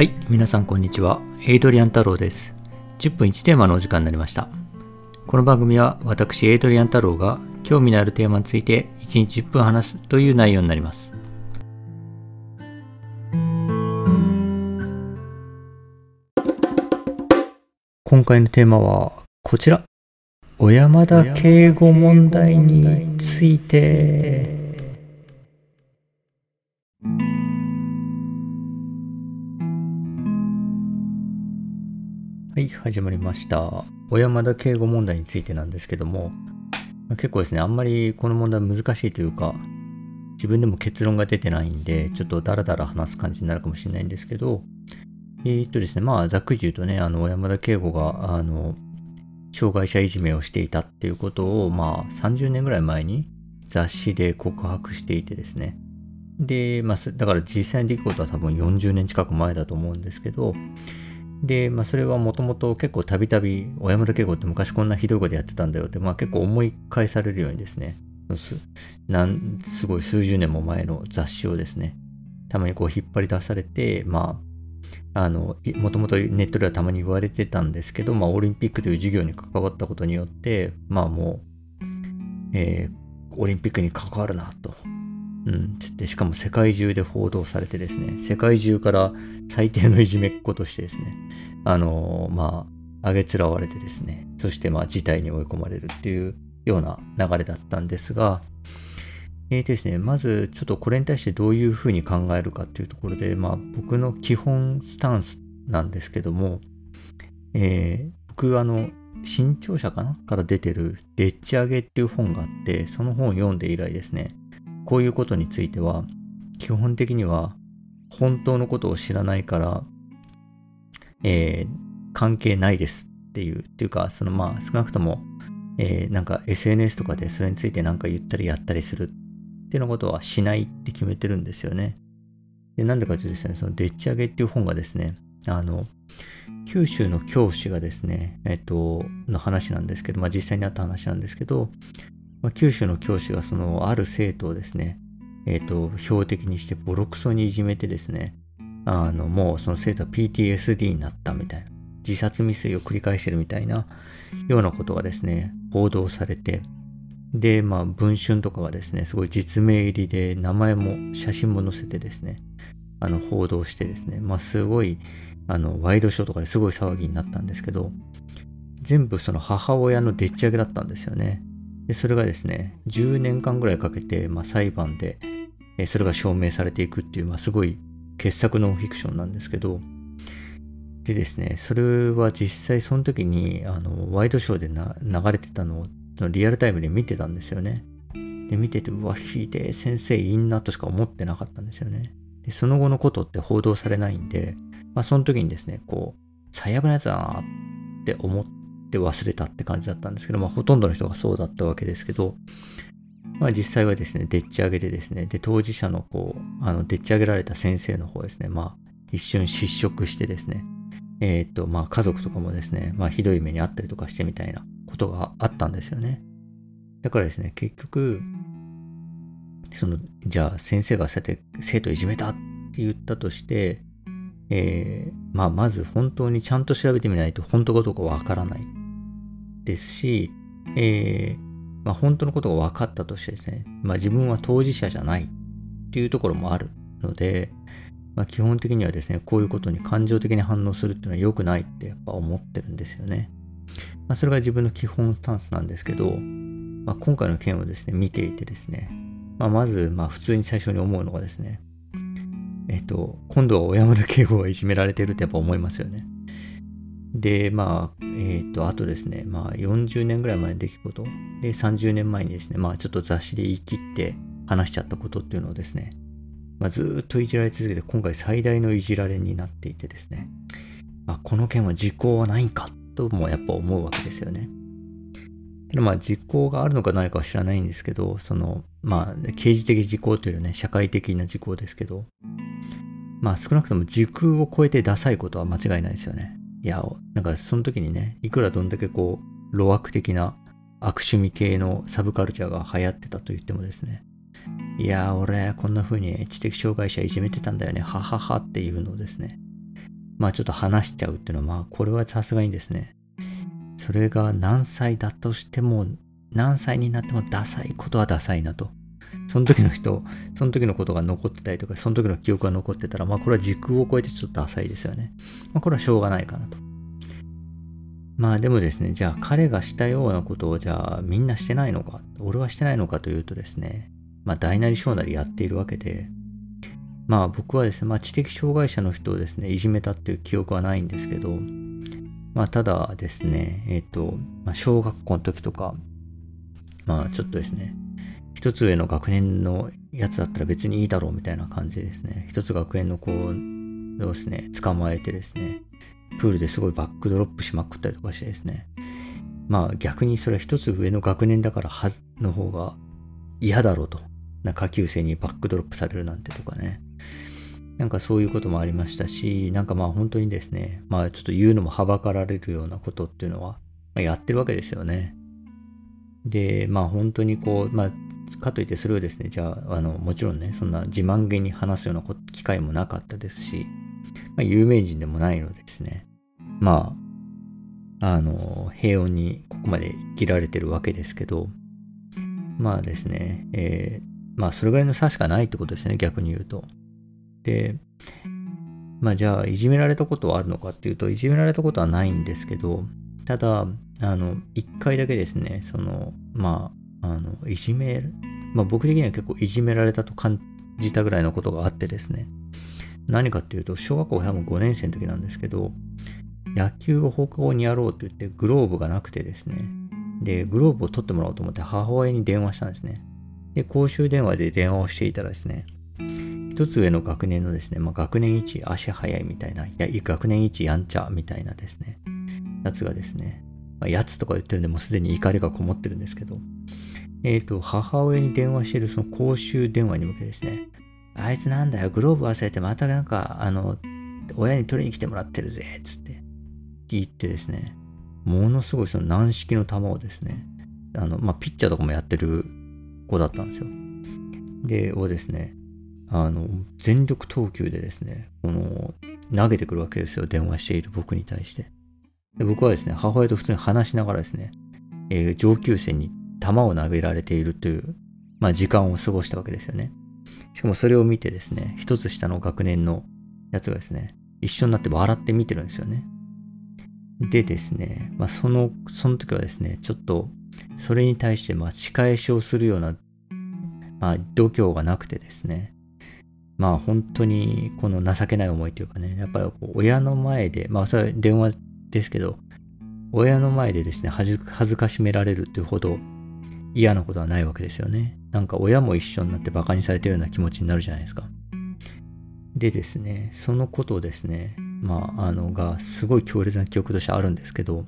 はい、皆さんこんにちは。エイドリアン太郎です。10分1テーマのお時間になりました。この番組は私、エイドリアン太郎が興味のあるテーマについて1日10分話すという内容になります。今回のテーマはこちら。小山田敬語問題について。はい、始まりました。小山田敬語問題についてなんですけども、結構ですね、あんまりこの問題難しいというか、自分でも結論が出てないんで、ちょっとダラダラ話す感じになるかもしれないんですけど、えーっとですね、まあ、ざっくり言うとね、あの、小山田圭吾が、あの、障害者いじめをしていたっていうことを、まあ、30年ぐらい前に雑誌で告白していてですね。で、まあ、だから実際にできることは多分40年近く前だと思うんですけど、で、まあ、それはもともと結構たびたび、小山田圭吾って昔こんなひどいことやってたんだよって、まあ結構思い返されるようにですね、すなんすごい数十年も前の雑誌をですね、たまにこう引っ張り出されて、まあ、あの、もともとネットではたまに言われてたんですけど、まあオリンピックという授業に関わったことによって、まあもう、えーオリンピックに関わるなと。うん、つって、しかも世界中で報道されてですね、世界中から最低のいじめっ子としてですね、あのーまあ、あげつらわれてですね、そしてまあ事態に追い込まれるっていうような流れだったんですが、えーとですね、まずちょっとこれに対してどういうふうに考えるかっていうところで、まあ僕の基本スタンスなんですけども、えー僕あの、新潮社かな？から出てるでっち上げっていう本があって、その本を読んで以来ですね、こういうことについては、基本的には本当のことを知らないから、えー関係ないですっていう、っていうか、そのまあ少なくとも、えーなんか SNS とかでそれについてなんか言ったりやったりするっていうようなことはしないって決めてるんですよね。で、なんでかというとですね、そのでっち上げっていう本がですね、あの、九州の教師がですね、えっと、の話なんですけど、まあ実際にあった話なんですけど、まあ、九州の教師がそのある生徒をですね、えっと、標的にしてボロクソにいじめてですね、あの、もうその生徒は PTSD になったみたいな、自殺未遂を繰り返してるみたいなようなことがですね、報道されて、で、まあ、文春とかがですね、すごい実名入りで名前も写真も載せてですね、あの、報道してですね、まあ、すごい、あの、ワイドショーとかですごい騒ぎになったんですけど、全部その母親のでっち上げだったんですよね。で、それがですね、10年間ぐらいかけて、まあ、裁判で、えそれが証明されていくっていう、まあ、すごい傑作ノンフィクションなんですけど、でですね、それは実際その時に、あの、ワイドショーで流れてたのをリアルタイムで見てたんですよね。で、見てて、うわ、ひで先生いいなとしか思ってなかったんですよね。で、その後のことって報道されないんで、まあ、その時にですね、こう、最悪なやつだなって思って忘れたって感じだったんですけど、まあ、ほとんどの人がそうだったわけですけど、まあ、実際はですね、でっち上げでですね、で、当事者のこう、あの、でっち上げられた先生の方ですね、まあ、一瞬失職してですね、えーっと、まあ、家族とかもですね、まあ、ひどい目にあったりとかしてみたいなことがあったんですよね。だからですね、結局、その、じゃあ先生がそうやって生徒いじめたって言ったとして、えーまあ、まず本当にちゃんと調べてみないと本当かどうかわからないですし、えーまあ、本当のことが分かったとしてですね、まあ、自分は当事者じゃないっていうところもあるので、まあ、基本的にはですね、こういうことに感情的に反応するっていうのは良くないってやっぱ思ってるんですよね。まあ、それが自分の基本スタンスなんですけど、まあ、今回の件をですね、見ていてですね、まあ、まず、まあ、普通に最初に思うのがですね、えっと、今度は小山田圭吾がいじめられてるってやっぱ思いますよね。で、まあ、えっと、あとですね、まあ、40年ぐらい前の出来事、で、30年前にですね、まあ、ちょっと雑誌で言い切って話しちゃったことっていうのをですね、まあ、ずっといじられ続けて、今回最大のいじられになっていてですね、まあ、この件は時効はないんかともやっぱ思うわけですよね。でまあ、時効があるのかないかは知らないんですけど、その、まあ、刑事的時効というよりね、社会的な時効ですけど、まあ、少なくとも時空を超えてダサいことは間違いないですよね。いや、なんかその時にね、いくらどんだけこう、路悪的な悪趣味系のサブカルチャーが流行ってたと言ってもですね、いや、俺、こんな風に知的障害者いじめてたんだよね、はははっていうのをですね、まあちょっと話しちゃうっていうのは、まあこれはさすがにですね、それが何歳だとしても、何歳になってもダサいことはダサいなと。その時の人、その時のことが残ってたりとか、その時の記憶が残ってたら、まあこれは時空を超えてちょっとダサいですよね。まあこれはしょうがないかなと。まあでもですね、じゃあ彼がしたようなことをじゃあみんなしてないのか、俺はしてないのかというとですね、まあ大なり小なりやっているわけで、まあ僕はですね、まあ知的障害者の人をですね、いじめたっていう記憶はないんですけど、まあただですね、えっ、と、まあ、小学校の時とか、まあちょっとですね、一つ上の学年のやつだったら別にいいだろうみたいな感じですね、一つ学園の子をですね、捕まえてですね、プールですごいバックドロップしまくったりとかしてですね、まあ逆にそれは一つ上の学年だからはずの方が嫌だろうと。な下級生にバックドロップされるなんてとかね。なんかそういうこともありましたし、なんかまあ本当にですね、まあちょっと言うのもはばかられるようなことっていうのは、まあ、やってるわけですよね。で、まあ本当にこう、まあかといってそれをですね、じゃあ、あの、もちろんね、そんな自慢げに話すような機会もなかったですし、まあ有名人でもないのですね、まあ、あの、平穏にここまで生きられてるわけですけど、まあですね、えー、まあそれぐらいの差しかないってことですね、逆に言うと。で、まあじゃあ、いじめられたことはあるのかっていうと、いじめられたことはないんですけど、ただ、あの、一回だけですね、その、まあ、の、いじめる、まあ僕的には結構いじめられたと感じたぐらいのことがあってですね、何かっていうと、小学校多分5年生の時なんですけど、野球を放課後にやろうと言ってグローブがなくてですね、で、グローブを取ってもらおうと思って母親に電話したんですね。で、公衆電話で電話をしていたらですね、一つ上の学年のですね、まあ、学年一足早いみたいな、いや、学年一やんちゃみたいなですね、やつがですね、まあ、やつとか言ってるんで、もうすでに怒りがこもってるんですけど、えっ、ー、と、母親に電話しているその公衆電話に向けてですね、あいつなんだよ、グローブ忘れてまたなんか、あの、親に取りに来てもらってるぜ、つって、言ってですね、ものすごいその軟式の球をですね、あの、まあ、ピッチャーとかもやってる子だったんですよ。で、をですね、あの、全力投球でですね、この、投げてくるわけですよ。電話している僕に対して。で僕はですね、母親と普通に話しながらですね、えー、上級生に球を投げられているという、まあ、時間を過ごしたわけですよね。しかもそれを見てですね、一つ下の学年のやつがですね、一緒になって笑って見てるんですよね。でですね、まあ、その、その時はですね、ちょっと、それに対して、まあ、仕返しをするような、まあ、度胸がなくてですね、まあ、本当に、この情けない思いというかね、やっぱり親の前で、まあ、それは電話ですけど、親の前でですね、恥ずかしめられるというほど嫌なことはないわけですよね。なんか親も一緒になって馬鹿にされてるような気持ちになるじゃないですか。でですね、そのことをですね、まあ、あの、が、すごい強烈な記憶としてあるんですけど、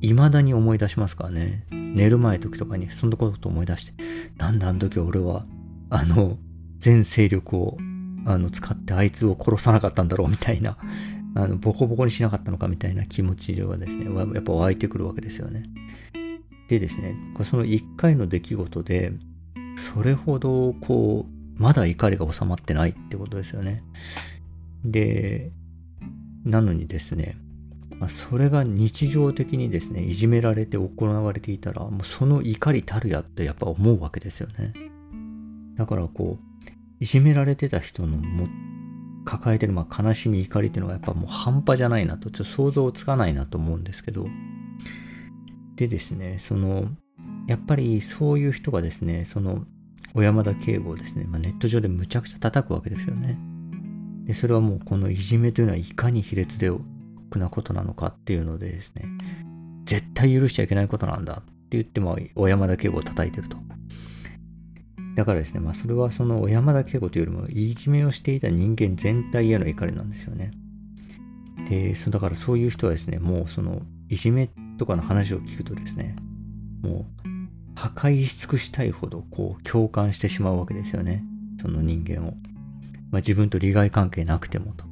未だに思い出しますからね。寝る前時とかに、そんなこと思い出して、なんであの時俺は、あの、全勢力を、あの、使ってあいつを殺さなかったんだろうみたいな、あの、ボコボコにしなかったのかみたいな気持ちはですね、やっぱ湧いてくるわけですよね。でですね、その一回の出来事で、それほど、こう、まだ怒りが収まってないってことですよね。で、なのにですね、それが日常的にですね、いじめられて行われていたら、もうその怒りたるやってやっぱ思うわけですよね。だからこう、いじめられてた人のも抱えてるまあ悲しみ、怒りっていうのがやっぱもう半端じゃないなと、ちょっと想像つかないなと思うんですけど、でですね、その、やっぱりそういう人がですね、その、小山田圭吾をですね、まあ、ネット上でむちゃくちゃ叩くわけですよね。で、それはもうこのいじめというのはいかに卑劣で酷なことなのかっていうのでですね、絶対許しちゃいけないことなんだって言っても、小山田圭吾を叩いてると。だからですね、まあそれはその小山田圭吾というよりも、いじめをしていた人間全体への怒りなんですよね。で、そだからそういう人はですね、もうその、いじめっとかの話を聞くとですね、もう、破壊し尽くしたいほど、こう、共感してしまうわけですよね。その人間を。まあ、自分と利害関係なくてもと。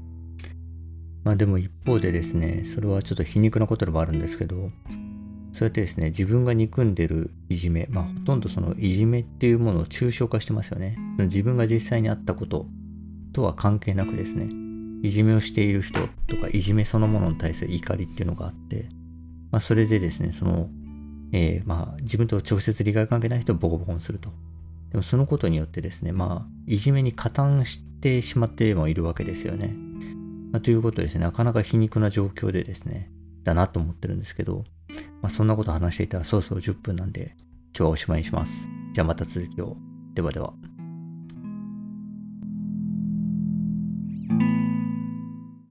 まあでも一方でですね、それはちょっと皮肉なことでもあるんですけど、そうやってですね、自分が憎んでるいじめ、まあほとんどそのいじめっていうものを抽象化してますよね。自分が実際にあったこととは関係なくですね、いじめをしている人とか、いじめそのものに対する怒りっていうのがあって、まあ、それでですね、その、えー、まあ、自分と直接利害関係ない人をボコボコにすると。でもそのことによってですね、まあ、いじめに加担してしまってもいるわけですよね。まあ、ということですね、なかなか皮肉な状況でですね、だなと思ってるんですけど、まあ、そんなこと話していたらそろそろ10分なんで、今日はおしまいにします。じゃあまた続きを。ではでは。